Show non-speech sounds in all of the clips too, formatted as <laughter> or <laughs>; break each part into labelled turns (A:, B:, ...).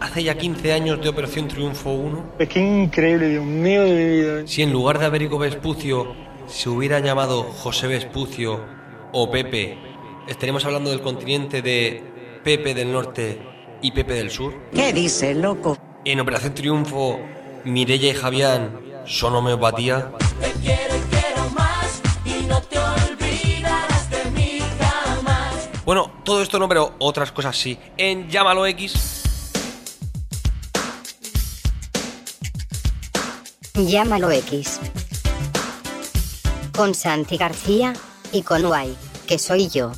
A: Hace ya 15 años de Operación Triunfo 1,
B: Es que increíble, Dios mío de mi vida.
A: si en lugar de Américo Vespucio se hubiera llamado José Vespucio o Pepe, estaríamos hablando del continente de Pepe del Norte y Pepe del Sur.
C: ¿Qué dice, loco?
A: En Operación Triunfo, Mirella y Javián son homeopatía. Bueno, todo esto no, pero otras cosas sí. En Llámalo X.
D: Llámalo X. Con Santi García y con Guay, que soy yo.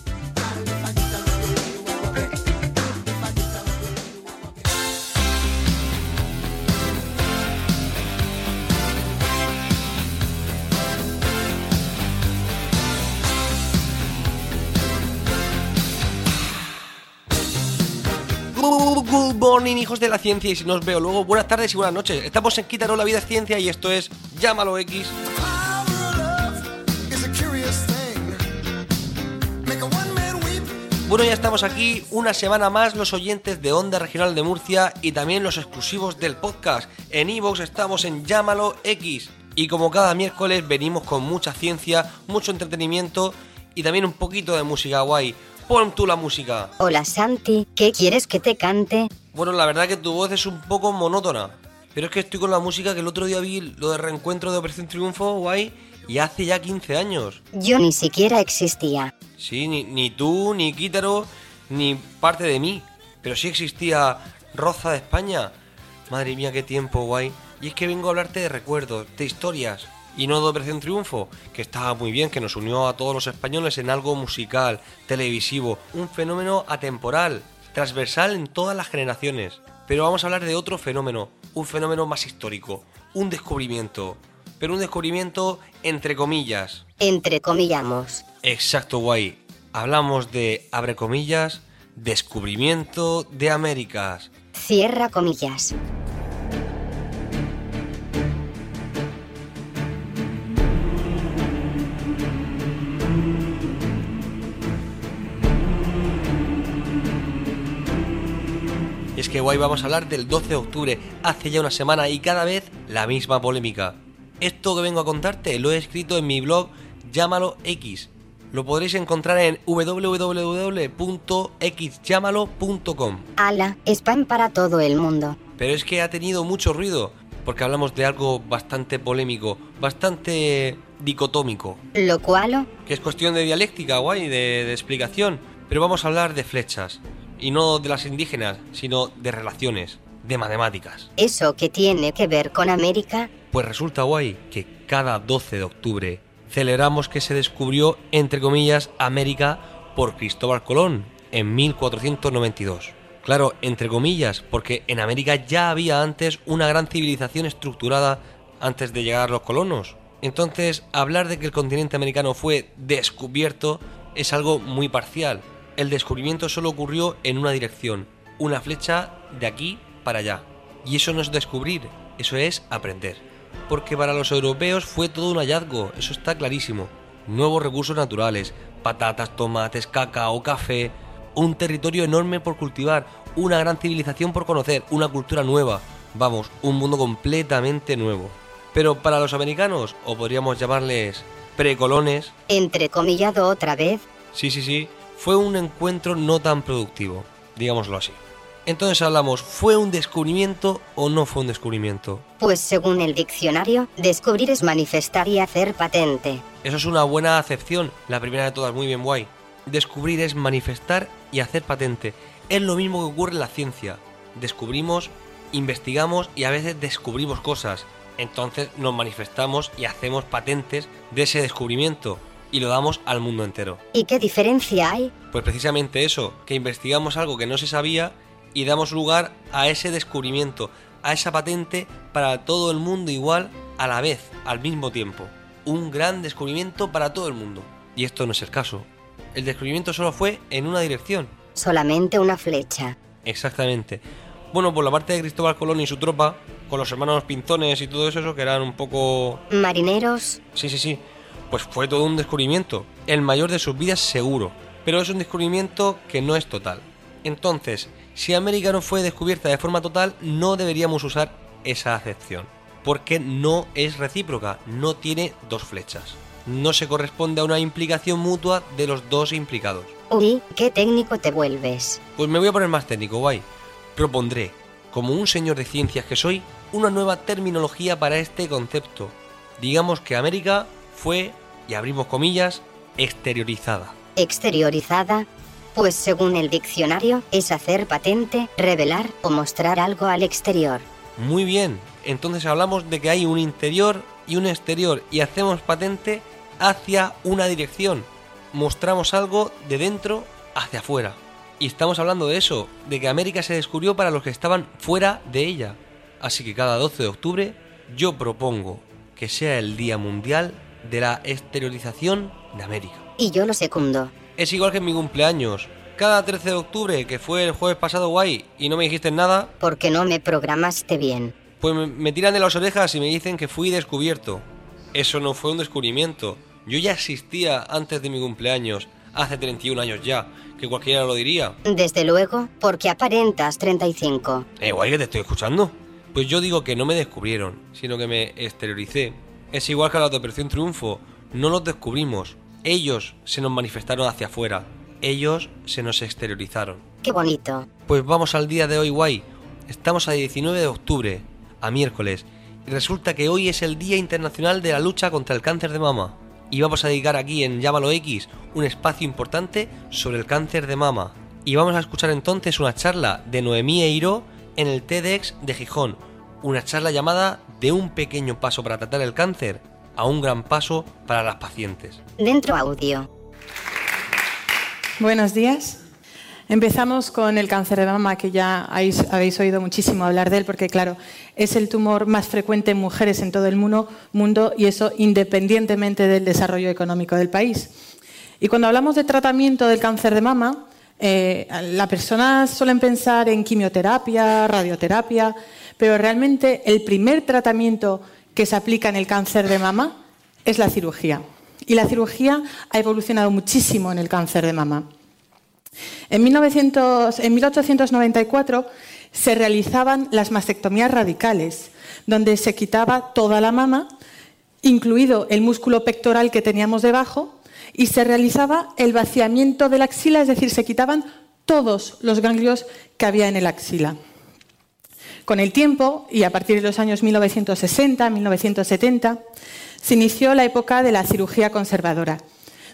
A: Good morning, hijos de la ciencia, y si no os veo luego, buenas tardes y buenas noches. Estamos en Quítaro, la vida ciencia, y esto es Llámalo X. Bueno, ya estamos aquí una semana más los oyentes de Onda Regional de Murcia y también los exclusivos del podcast. En Evox estamos en Llámalo X. Y como cada miércoles venimos con mucha ciencia, mucho entretenimiento y también un poquito de música guay. Pon tú la música.
D: Hola Santi, ¿qué quieres que te cante?
A: Bueno, la verdad que tu voz es un poco monótona. Pero es que estoy con la música que el otro día vi lo de reencuentro de Operación Triunfo, guay, y hace ya 15 años.
D: Yo ni siquiera existía.
A: Sí, ni, ni tú, ni Quítaro, ni parte de mí. Pero sí existía Roza de España. Madre mía, qué tiempo, guay. Y es que vengo a hablarte de recuerdos, de historias. Y no de Operación Triunfo, que estaba muy bien, que nos unió a todos los españoles en algo musical, televisivo, un fenómeno atemporal, transversal en todas las generaciones. Pero vamos a hablar de otro fenómeno, un fenómeno más histórico, un descubrimiento. Pero un descubrimiento entre comillas.
D: Entre comillamos.
A: Exacto, guay. Hablamos de, abre comillas, descubrimiento de Américas.
D: Cierra comillas.
A: Guay, vamos a hablar del 12 de octubre, hace ya una semana y cada vez la misma polémica. Esto que vengo a contarte lo he escrito en mi blog Llámalo X. Lo podréis encontrar en www.xllámalo.com.
D: Ala, spam para todo el mundo.
A: Pero es que ha tenido mucho ruido, porque hablamos de algo bastante polémico, bastante dicotómico,
D: Lo cual,
A: que es cuestión de dialéctica, guay, de, de explicación. Pero vamos a hablar de flechas, y no de las indígenas, sino de relaciones, de matemáticas.
D: ¿eso que tiene que ver con América?
A: Pues resulta guay que cada 12 de octubre celebramos que se descubrió, entre comillas, América por Cristóbal Colón en 1492. Claro, entre comillas, porque en América ya había antes una gran civilización estructurada antes de llegar los colonos. Entonces, hablar de que el continente americano fue descubierto es algo muy parcial. El descubrimiento solo ocurrió en una dirección, una flecha de aquí para allá. Y eso no es descubrir, eso es aprender. Porque para los europeos fue todo un hallazgo, eso está clarísimo. Nuevos recursos naturales, patatas, tomates, cacao, café, un territorio enorme por cultivar, una gran civilización por conocer, una cultura nueva. Vamos, un mundo completamente nuevo. Pero para los americanos, o podríamos llamarles precolones,
D: Entrecomillado otra vez.
A: sí, sí, sí, fue un encuentro no tan productivo, digámoslo así. Entonces hablamos, ¿fue un descubrimiento o no fue un descubrimiento?
D: Pues según el diccionario, descubrir es manifestar y hacer patente.
A: Eso es una buena acepción, la primera de todas, muy bien guay. Descubrir es manifestar y hacer patente. Es lo mismo que ocurre en la ciencia. Descubrimos, investigamos y a veces descubrimos cosas. Entonces nos manifestamos y hacemos patentes de ese descubrimiento y lo damos al mundo entero.
D: ¿Y qué diferencia hay?
A: Pues precisamente eso, que investigamos algo que no se sabía y damos lugar a ese descubrimiento, a esa patente para todo el mundo igual a la vez, al mismo tiempo. Un gran descubrimiento para todo el mundo. Y esto no es el caso. El descubrimiento solo fue en una dirección.
D: Solamente una flecha.
A: Exactamente. Bueno, por la parte de Cristóbal Colón y su tropa, con los hermanos Pinzones y todo eso, eso que eran un poco...
D: Marineros.
A: Sí, sí, sí. Pues fue todo un descubrimiento. El mayor de sus vidas seguro. Pero es un descubrimiento que no es total. Entonces, si América no fue descubierta de forma total, no deberíamos usar esa acepción, porque no es recíproca, no tiene dos flechas. No se corresponde a una implicación mutua de los dos implicados.
D: Uy, qué técnico te vuelves.
A: Pues me voy a poner más técnico, guay. Propondré, como un señor de ciencias que soy, una nueva terminología para este concepto. Digamos que América fue, y abrimos comillas, exteriorizada.
D: Exteriorizada. Pues según el diccionario, es hacer patente, revelar o mostrar algo al exterior.
A: Muy bien, entonces hablamos de que hay un interior y un exterior y hacemos patente hacia una dirección. Mostramos algo de dentro hacia afuera. Y estamos hablando de eso, de que América se descubrió para los que estaban fuera de ella. Así que cada 12 de octubre yo propongo que sea el Día Mundial de la Exteriorización de América.
D: Y yo lo secundo.
A: Es igual que en mi cumpleaños. Cada 13 de octubre, que fue el jueves pasado guay, y no me dijiste nada,
D: Porque no me programaste bien.
A: pues me, me tiran de las orejas y me dicen que fui descubierto. Eso no fue un descubrimiento. Yo ya existía antes de mi cumpleaños, hace 31 años ya, que cualquiera lo diría.
D: Desde luego, porque aparentas 35.
A: Eh, guay, que te estoy escuchando. Pues yo digo que no me descubrieron, sino que me exterioricé. Es igual que a la de Operación Triunfo. No los descubrimos. Ellos se nos manifestaron hacia afuera. Ellos se nos exteriorizaron.
D: Qué bonito.
A: Pues vamos al día de hoy, guay. Estamos a 19 de octubre, a miércoles. Y resulta que hoy es el Día Internacional de la Lucha contra el Cáncer de Mama. Y vamos a dedicar aquí en Llámalo X un espacio importante sobre el cáncer de mama. Y vamos a escuchar entonces una charla de Noemí Eiro en el TEDx de Gijón. Una charla llamada De un pequeño paso para tratar el cáncer a un gran paso para las pacientes.
D: Dentro audio.
E: Buenos días. Empezamos con el cáncer de mama, que ya habéis, habéis oído muchísimo hablar de él, porque claro, es el tumor más frecuente en mujeres en todo el mundo, mundo y eso independientemente del desarrollo económico del país. Y cuando hablamos de tratamiento del cáncer de mama, eh, las personas suelen pensar en quimioterapia, radioterapia, pero realmente el primer tratamiento que se aplica en el cáncer de mama es la cirugía. Y la cirugía ha evolucionado muchísimo en el cáncer de mama. En, 1900 en 1894 se realizaban las mastectomías radicales, donde se quitaba toda la mama, incluido el músculo pectoral que teníamos debajo, y se realizaba el vaciamiento de la axila, es decir, se quitaban todos los ganglios que había en el axila. Con el tiempo, y a partir de los años 1960, 1970, se inició la época de la cirugía conservadora,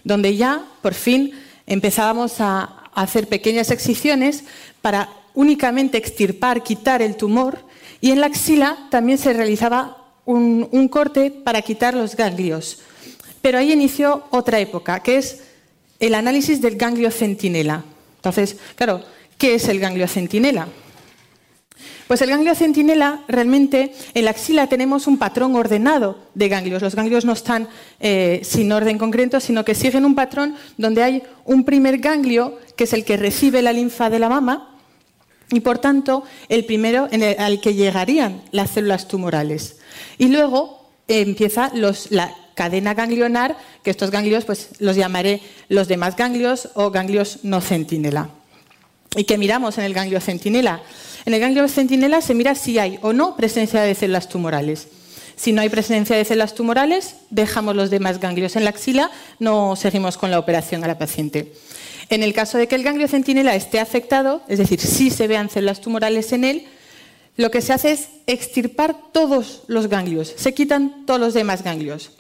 E: donde ya, por fin, empezábamos a hacer pequeñas excisiones para únicamente extirpar, quitar el tumor, y en la axila también se realizaba un corte para quitar los ganglios. Pero ahí inició otra época, que es el análisis del ganglio centinela. Entonces, claro, ¿qué es el ganglio centinela? Pues el ganglio centinela, realmente en la axila tenemos un patrón ordenado de ganglios. Los ganglios no están eh, sin orden concreto, sino que siguen un patrón donde hay un primer ganglio, que es el que recibe la linfa de la mama, y por tanto el primero al que llegarían las células tumorales. Y luego eh, empieza los, la cadena ganglionar, que estos ganglios pues, los llamaré los demás ganglios o ganglios no centinela. ¿Y qué miramos en el ganglio centinela? En el ganglio centinela se mira si hay o no presencia de células tumorales. Si no hay presencia de células tumorales, dejamos los demás ganglios en la axila, no seguimos con la operación a la paciente. En el caso de que el ganglio centinela esté afectado, es decir, si se vean células tumorales en él, lo que se hace es extirpar todos los ganglios, se quitan todos los demás ganglios.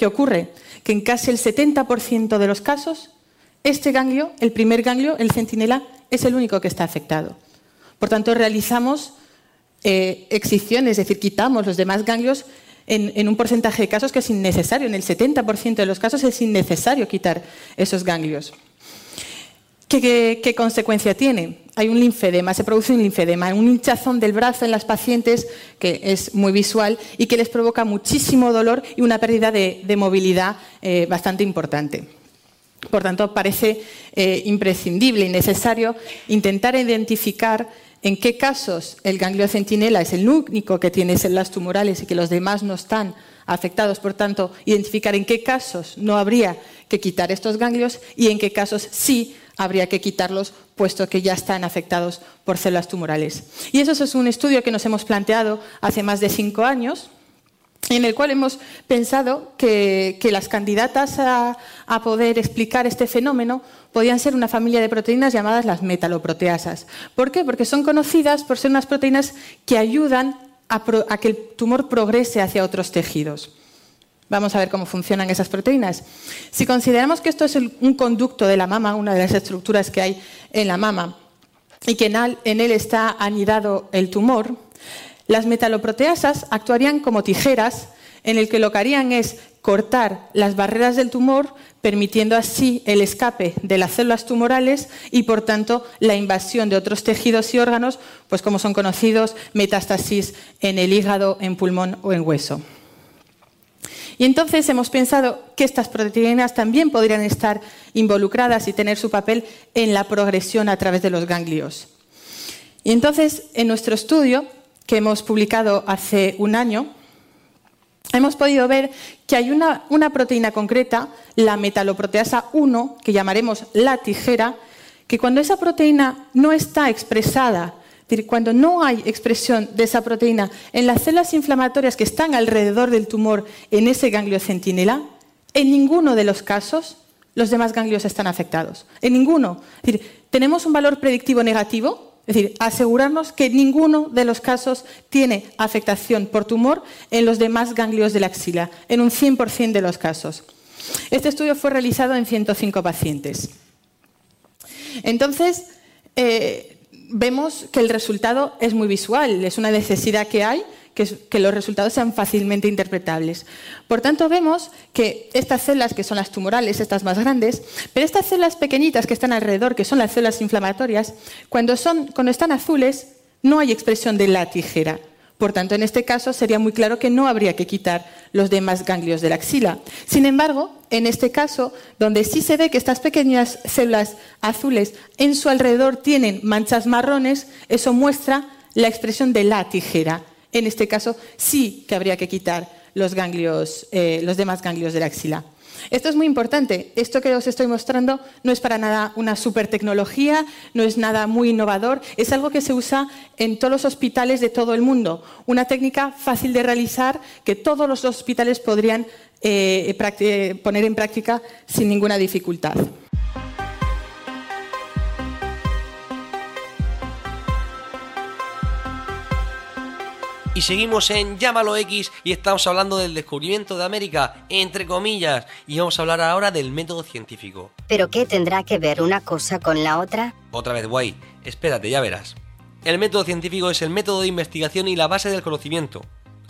E: ¿Qué ocurre? Que en casi el 70% de los casos, este ganglio, el primer ganglio, el centinela, es el único que está afectado. Por tanto, realizamos eh, excisiones, es decir, quitamos los demás ganglios en, un porcentaje de casos que es innecesario. En el 70% de los casos es innecesario quitar esos ganglios. ¿Qué, consecuencia tiene? Hay un linfedema, se produce un linfedema, un hinchazón del brazo en las pacientes que es muy visual y que les provoca muchísimo dolor y una pérdida de, movilidad eh, bastante importante. Por tanto, parece eh, imprescindible y necesario intentar identificar en qué casos el ganglio centinela es el único que tiene células tumorales y que los demás no están afectados. Por tanto, identificar en qué casos no habría que quitar estos ganglios y en qué casos sí habría que quitarlos, puesto que ya están afectados por células tumorales. Y eso es un estudio que nos hemos planteado hace más de cinco años en el cual hemos pensado que, las candidatas a, poder explicar este fenómeno podían ser una familia de proteínas llamadas las metaloproteasas. ¿Por qué? Porque son conocidas por ser unas proteínas que ayudan a, que el tumor progrese hacia otros tejidos. Vamos a ver cómo funcionan esas proteínas. Si consideramos que esto es un conducto de la mama, una de las estructuras que hay en la mama, y que en él está anidado el tumor, las metaloproteasas actuarían como tijeras en el que lo que harían es cortar las barreras del tumor, permitiendo así el escape de las células tumorales y, por tanto, la invasión de otros tejidos y órganos, pues como son conocidos, metástasis en el hígado, en pulmón o en hueso. Y entonces hemos pensado que estas proteínas también podrían estar involucradas y tener su papel en la progresión a través de los ganglios. Y entonces, en nuestro estudio, que hemos publicado hace un año, hemos podido ver que hay una, proteína concreta, la metaloproteasa 1, que llamaremos la tijera, que cuando esa proteína no está expresada, cuando no hay expresión de esa proteína en las células inflamatorias que están alrededor del tumor en ese ganglio centinela, en ninguno de los casos los demás ganglios están afectados. En ninguno. Es decir, tenemos un valor predictivo negativo es decir, asegurarnos que ninguno de los casos tiene afectación por tumor en los demás ganglios de la axila, en un 100% de los casos. Este estudio fue realizado en 105 pacientes. Entonces, eh, vemos que el resultado es muy visual, es una necesidad que hay que, los resultados sean fácilmente interpretables. Por tanto, vemos que estas células, que son las tumorales, estas más grandes, pero estas células pequeñitas que están alrededor, que son las células inflamatorias, cuando, son, cuando están azules, no hay expresión de la tijera. Por tanto, en este caso sería muy claro que no habría que quitar los demás ganglios de la axila. Sin embargo, en este caso, donde sí se ve que estas pequeñas células azules en su alrededor tienen manchas marrones, eso muestra la expresión de la tijera. En este caso sí que habría que quitar los, ganglios, eh, los demás ganglios de la axila. Esto es muy importante. Esto que os estoy mostrando no es para nada una super tecnología, no es nada muy innovador, es algo que se usa en todos los hospitales de todo el mundo. Una técnica fácil de realizar que todos los hospitales podrían eh, poner en práctica sin ninguna dificultad.
A: Y seguimos en Llámalo X y estamos hablando del descubrimiento de América, entre comillas, y vamos a hablar ahora del método científico.
D: ¿Pero qué tendrá que ver una cosa con la otra?
A: Otra vez, guay. Espérate, ya verás. El método científico es el método de investigación y la base del conocimiento.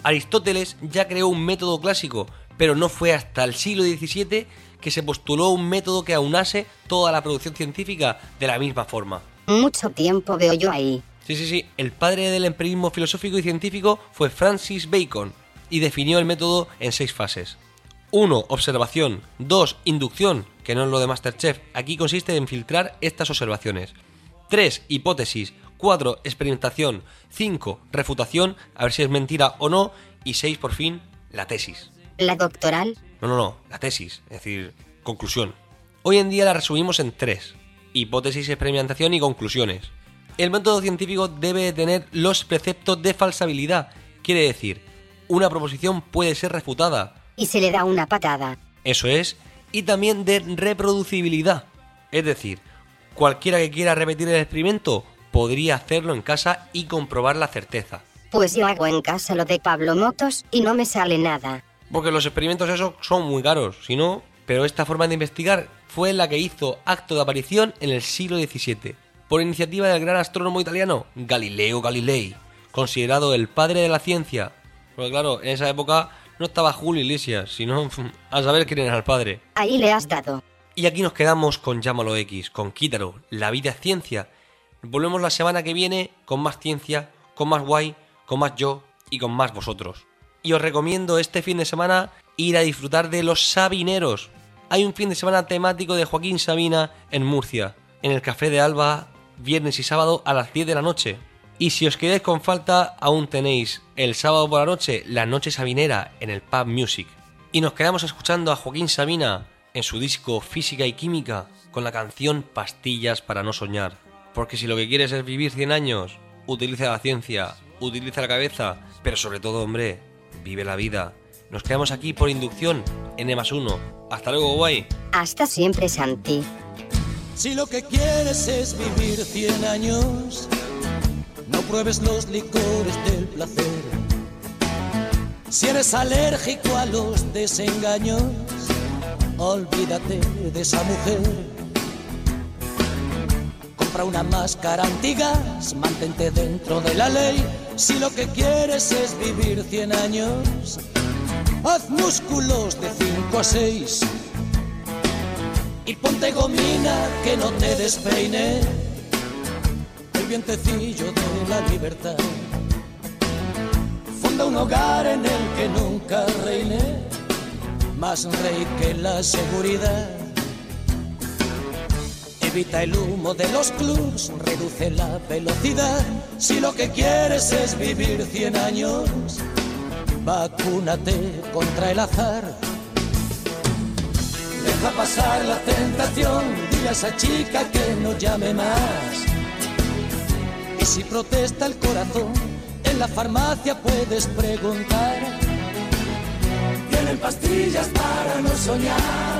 A: Aristóteles ya creó un método clásico, pero no fue hasta el siglo XVII que se postuló un método que aunase toda la producción científica de la misma forma.
D: Mucho tiempo veo yo ahí.
A: Sí, sí, sí. El padre del empirismo filosófico y científico fue Francis Bacon y definió el método en seis fases. 1. Observación. 2. Inducción, que no es lo de Masterchef. Aquí consiste en filtrar estas observaciones. 3. Hipótesis. 4. Experimentación. 5. Refutación, a ver si es mentira o no. Y 6. Por fin, la tesis.
D: ¿La doctoral?
A: No, no, no, la tesis, es decir, conclusión. Hoy en día la resumimos en tres. Hipótesis, experimentación y conclusiones. El método científico debe tener los preceptos de falsabilidad, quiere decir, una proposición puede ser refutada.
D: Y se le da una patada.
A: Eso es. Y también de reproducibilidad. Es decir, cualquiera que quiera repetir el experimento podría hacerlo en casa y comprobar la certeza.
D: Pues yo hago en casa lo de Pablo Motos y no me sale nada.
A: Porque los experimentos esos son muy caros, si no, pero esta forma de investigar fue la que hizo acto de aparición en el siglo XVII, por iniciativa del gran astrónomo italiano Galileo Galilei, considerado el padre de la ciencia. Porque claro, en esa época no estaba Julio Iglesias, sino <laughs> a saber quién era el padre.
D: Ahí le has dado.
A: Y aquí nos quedamos con Llámalo X, con Quítaro, La vida es ciencia. Volvemos la semana que viene con más ciencia, con más guay, con más yo y con más vosotros. Y os recomiendo este fin de semana ir a disfrutar de los Sabineros. Hay un fin de semana temático de Joaquín Sabina en Murcia, en el Café de Alba, viernes y sábado a las 10 de la noche. Y si os quedáis con falta, aún tenéis el sábado por la noche la Noche Sabinera en el Pub Music. Y nos quedamos escuchando a Joaquín Sabina en su disco Física y Química con la canción Pastillas para no soñar. Porque si lo que quieres es vivir 100 años, utiliza la ciencia, utiliza la cabeza, pero sobre todo, hombre, vive la vida. Nos quedamos aquí por inducción en E más 1. Hasta luego, guay.
D: Hasta siempre, Santi.
F: Si lo que quieres es vivir 100 años, no pruebes los licores del placer. Si eres alérgico a los desengaños, olvídate de esa mujer. Compra una máscara antigas, mantente dentro de la ley. Si lo que quieres es vivir 100 años, haz músculos de 5 a 6 y ponte gomina que no te despeine el vientecillo de la libertad. Funda un hogar en el que nunca reine más rey que la seguridad. Evita el humo de los clubs, reduce la velocidad. Si lo que quieres es vivir 100 años, vacúnate contra el azar. Deja pasar la tentación, dile a esa chica que no llame más. Y si protesta el corazón, en la farmacia puedes preguntar. Tienen pastillas para no soñar.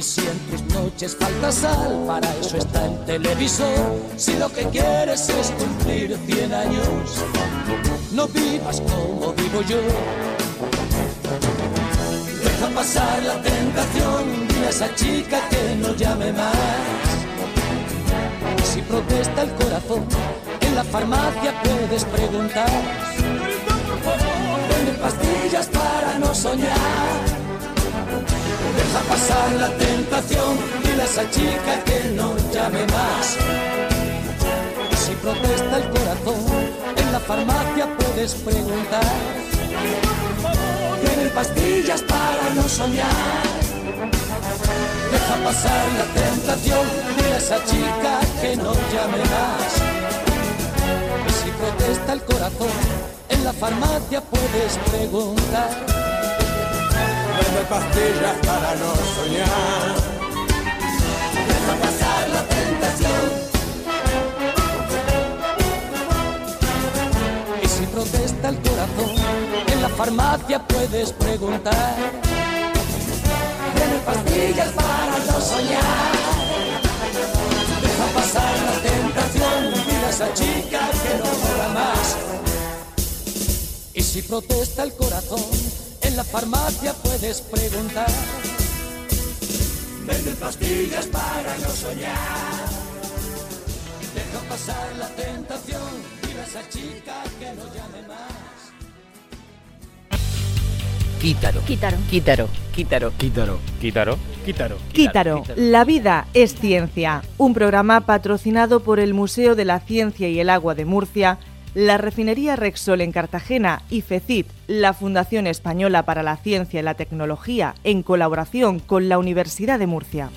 F: Y si en tus noches falta sal, para eso está el televisor. Si lo que quieres es cumplir 100 años, no vivas como vivo yo. Deja pasar la tentación, dile a esa chica que no llame más. Si protesta el corazón, en la farmacia puedes preguntar. Venden pastillas para no soñar. Deja pasar la tentación, dile a esa chica que no llame más. Si protesta el corazón, en la farmacia puedes preguntar. Tienen pastillas para no soñar. Deja pasar la tentación, dile a esa chica que no llame más. Si protesta el corazón, en la farmacia puedes preguntar. Vende pastillas para no soñar. Deja pasar la tentación. Y si protesta el corazón, en la farmacia puedes preguntar. Vende pastillas para no soñar. Deja pasar la tentación, mira a esa chica que no mola más. Y si protesta el corazón, en la farmacia puedes preguntar. Venden pastillas para no soñar. Deja pasar la tentación, dile a esa chica que no llame más.
G: Quítaro.
C: Quítaro.
G: Quítaro. Quítaro.
H: Quítaro. Quítaro. Quítaro.
I: Quítaro, la vida es ciencia, un programa patrocinado por el Museo de la Ciencia y el Agua de Murcia, la refinería Rexol en Cartagena y FECIT, la Fundación Española para la Ciencia y la Tecnología, en colaboración con la Universidad de Murcia.